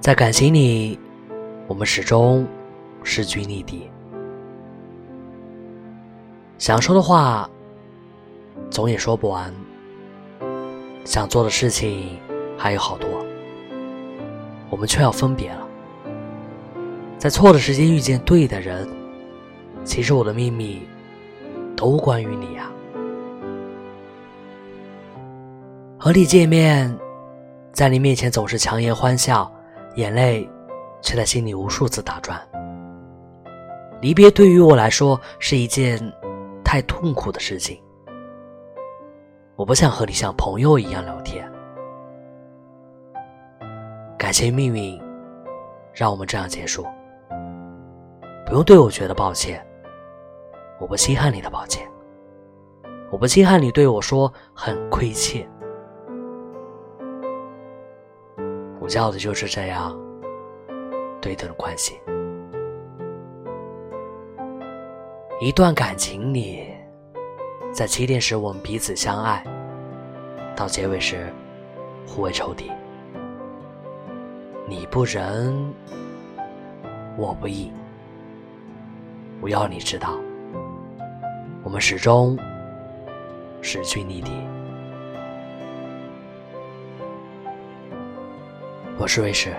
在感情里，我们始终势均力敌。想说的话，总也说不完；想做的事情还有好多，我们却要分别了。在错的时间遇见对的人，其实我的秘密都关于你呀。和你见面，在你面前总是强颜欢笑。眼泪却在心里无数次打转。离别对于我来说是一件太痛苦的事情。我不想和你像朋友一样聊天。感谢命运让我们这样结束。不用对我觉得抱歉。我不稀罕你的抱歉。我不稀罕你对我说很亏欠。要的就是这样对等的关系。一段感情里，在起点时我们彼此相爱，到结尾时互为仇敌。你不仁，我不义。我要你知道，我们始终势均力敌。我是卫士，